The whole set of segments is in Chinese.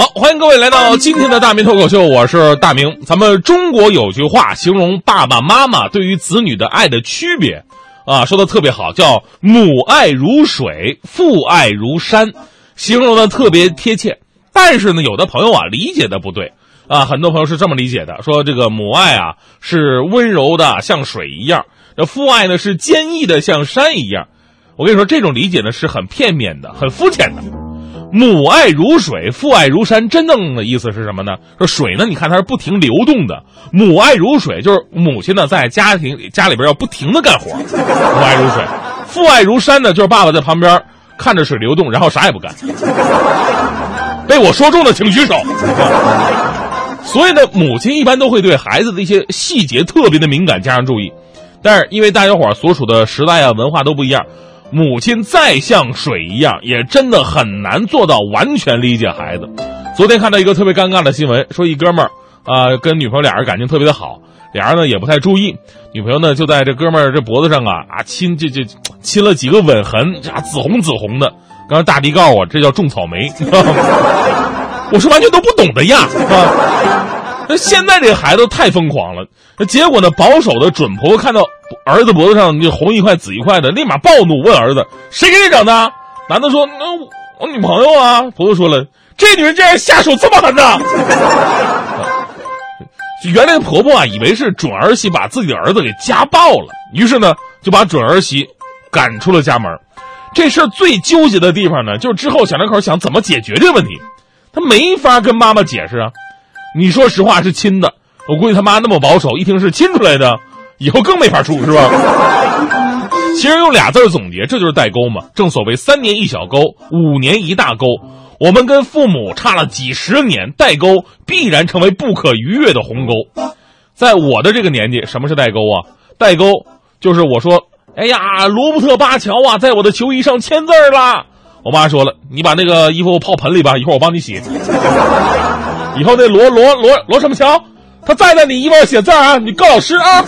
好，欢迎各位来到今天的大明脱口秀，我是大明。咱们中国有句话形容爸爸妈妈对于子女的爱的区别，啊，说的特别好，叫“母爱如水，父爱如山”，形容的特别贴切。但是呢，有的朋友啊理解的不对啊，很多朋友是这么理解的，说这个母爱啊是温柔的，像水一样；这父爱呢是坚毅的，像山一样。我跟你说，这种理解呢是很片面的，很肤浅的。母爱如水，父爱如山，真正的意思是什么呢？说水呢，你看它是不停流动的。母爱如水，就是母亲呢在家庭家里边要不停的干活。母爱如水，父爱如山呢，就是爸爸在旁边看着水流动，然后啥也不干。被我说中的请举手。所以呢，母亲一般都会对孩子的一些细节特别的敏感，加上注意。但是因为大家伙所处的时代啊、文化都不一样。母亲再像水一样，也真的很难做到完全理解孩子。昨天看到一个特别尴尬的新闻，说一哥们儿啊跟女朋友俩人感情特别的好，俩人呢也不太注意，女朋友呢就在这哥们儿这脖子上啊啊亲这这亲了几个吻痕，这紫红紫红的。刚才大迪告诉我，这叫种草莓。我是完全都不懂的呀啊！那现在这孩子太疯狂了，那结果呢？保守的准婆婆看到儿子脖子上就红一块紫一块的，立马暴怒问儿子：“谁给你整的？”男的说：“那我女朋友啊。”婆婆说了：“这女人竟然下手这么狠呢！”原来婆婆啊，以为是准儿媳把自己的儿子给家暴了，于是呢就把准儿媳赶出了家门。这事儿最纠结的地方呢，就是之后小两口想怎么解决这个问题，他没法跟妈妈解释啊。你说实话是亲的，我估计他妈那么保守，一听是亲出来的，以后更没法处是吧？其实用俩字总结，这就是代沟嘛。正所谓三年一小沟，五年一大沟。我们跟父母差了几十年，代沟必然成为不可逾越的鸿沟。在我的这个年纪，什么是代沟啊？代沟就是我说，哎呀，罗伯特巴乔啊，在我的球衣上签字了。我妈说了，你把那个衣服泡盆里吧，一会儿我帮你洗。以后那罗罗罗罗什么乔，他再在你衣服上写字啊，你告老师啊！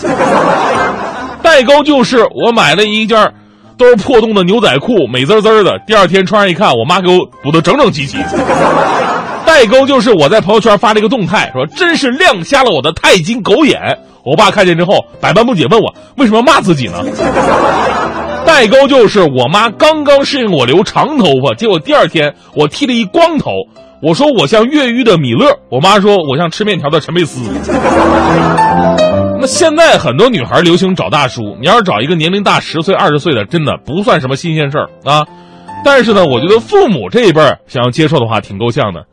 代沟就是我买了一件都是破洞的牛仔裤，美滋滋的，第二天穿上一看，我妈给我补的整整齐齐。代沟就是我在朋友圈发了一个动态，说真是亮瞎了我的钛金狗眼。我爸看见之后百般不解，问我为什么骂自己呢？代沟就是我妈刚刚适应我留长头发，结果第二天我剃了一光头。我说我像越狱的米勒，我妈说我像吃面条的陈佩斯。那现在很多女孩流行找大叔，你要是找一个年龄大十岁、二十岁的，真的不算什么新鲜事儿啊。但是呢，我觉得父母这一辈想要接受的话，挺够呛的。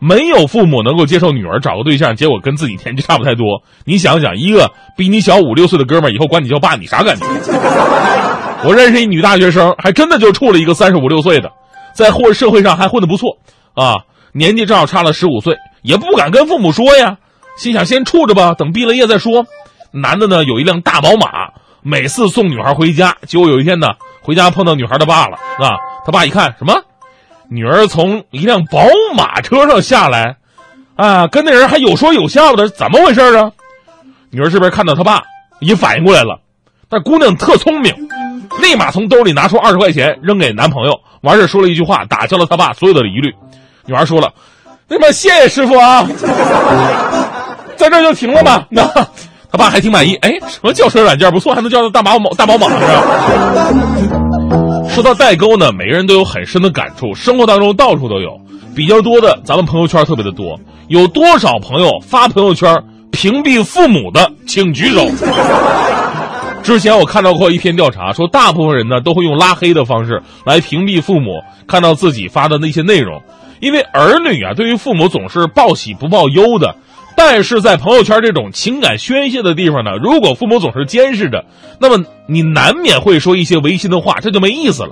没有父母能够接受女儿找个对象，结果跟自己年纪差不太多。你想想，一个比你小五六岁的哥们儿，以后管你叫爸，你啥感觉？我认识一女大学生，还真的就处了一个三十五六岁的，在混社会上还混得不错啊。年纪正好差了十五岁，也不敢跟父母说呀，心想先处着吧，等毕了业再说。男的呢有一辆大宝马，每次送女孩回家。结果有一天呢，回家碰到女孩的爸了啊，他爸一看什么，女儿从一辆宝马车上下来，啊，跟那人还有说有笑的，怎么回事啊？女儿这边看到他爸，也反应过来了，但姑娘特聪明，立马从兜里拿出二十块钱扔给男朋友，完事说了一句话，打消了他爸所有的疑虑。女孩说了：“那么谢谢师傅啊，在这就停了吧。”那他爸还挺满意。哎，什么轿车软件不错，还能叫到大宝马大宝马是吧？说到代沟呢，每个人都有很深的感触，生活当中到处都有。比较多的，咱们朋友圈特别的多。有多少朋友发朋友圈屏蔽父母的，请举手。之前我看到过一篇调查，说大部分人呢都会用拉黑的方式来屏蔽父母看到自己发的那些内容。因为儿女啊，对于父母总是报喜不报忧的，但是在朋友圈这种情感宣泄的地方呢，如果父母总是监视着，那么你难免会说一些违心的话，这就没意思了。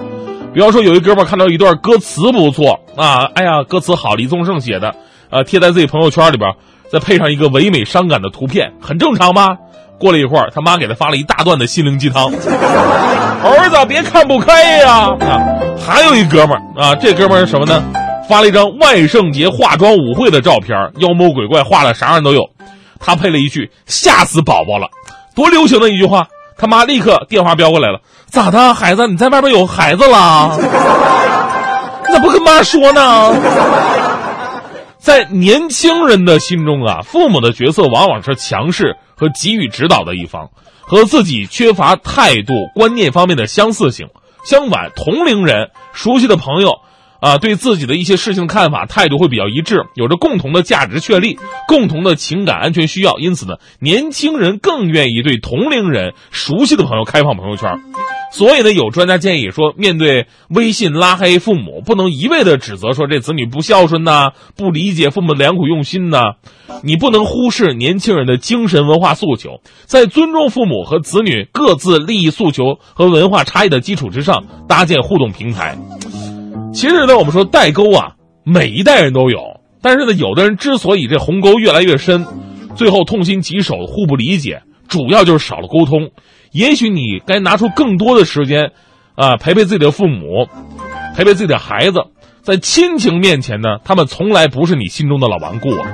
比方说，有一哥们看到一段歌词不错啊，哎呀，歌词好，李宗盛写的，呃，贴在自己朋友圈里边，再配上一个唯美伤感的图片，很正常吧？过了一会儿，他妈给他发了一大段的心灵鸡汤，儿子别看不开呀！啊，还有一哥们儿啊，这哥们儿是什么呢？发了一张万圣节化妆舞会的照片，妖魔鬼怪画的啥样都有。他配了一句“吓死宝宝了”，多流行的一句话。他妈立刻电话飙过来了：“咋的，孩子？你在外边有孩子了？你咋不跟妈说呢？”在年轻人的心中啊，父母的角色往往是强势和给予指导的一方，和自己缺乏态度观念方面的相似性。相反，同龄人、熟悉的朋友。啊，对自己的一些事情看法态度会比较一致，有着共同的价值确立，共同的情感安全需要，因此呢，年轻人更愿意对同龄人、熟悉的朋友开放朋友圈。所以呢，有专家建议说，面对微信拉黑父母，不能一味的指责说这子女不孝顺呐，不理解父母的良苦用心呐，你不能忽视年轻人的精神文化诉求，在尊重父母和子女各自利益诉求和文化差异的基础之上，搭建互动平台。其实呢，我们说代沟啊，每一代人都有。但是呢，有的人之所以这鸿沟越来越深，最后痛心疾首、互不理解，主要就是少了沟通。也许你该拿出更多的时间，啊，陪陪自己的父母，陪陪自己的孩子。在亲情面前呢，他们从来不是你心中的老顽固啊。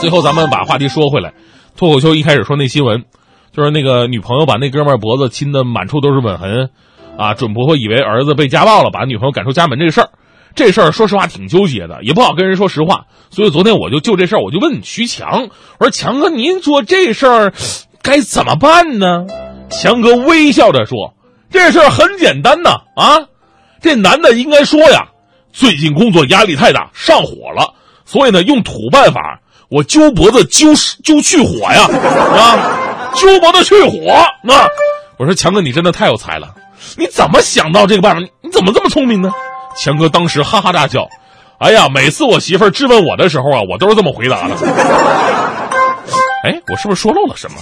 最后，咱们把话题说回来，脱口秀一开始说那新闻，就是那个女朋友把那哥们脖子亲的满处都是吻痕。啊，准婆婆以为儿子被家暴了，把女朋友赶出家门这个事儿，这事儿说实话挺纠结的，也不好跟人说实话。所以昨天我就就这事儿，我就问徐强，我说强哥，您说这事儿该怎么办呢？强哥微笑着说：“这事儿很简单呐，啊，这男的应该说呀，最近工作压力太大，上火了，所以呢，用土办法，我揪脖子揪揪去火呀，啊，揪脖子去火。那我说强哥，你真的太有才了。”你怎么想到这个办法？你怎么这么聪明呢？强哥当时哈哈大笑。哎呀，每次我媳妇质问我的时候啊，我都是这么回答的。哎，我是不是说漏了什么？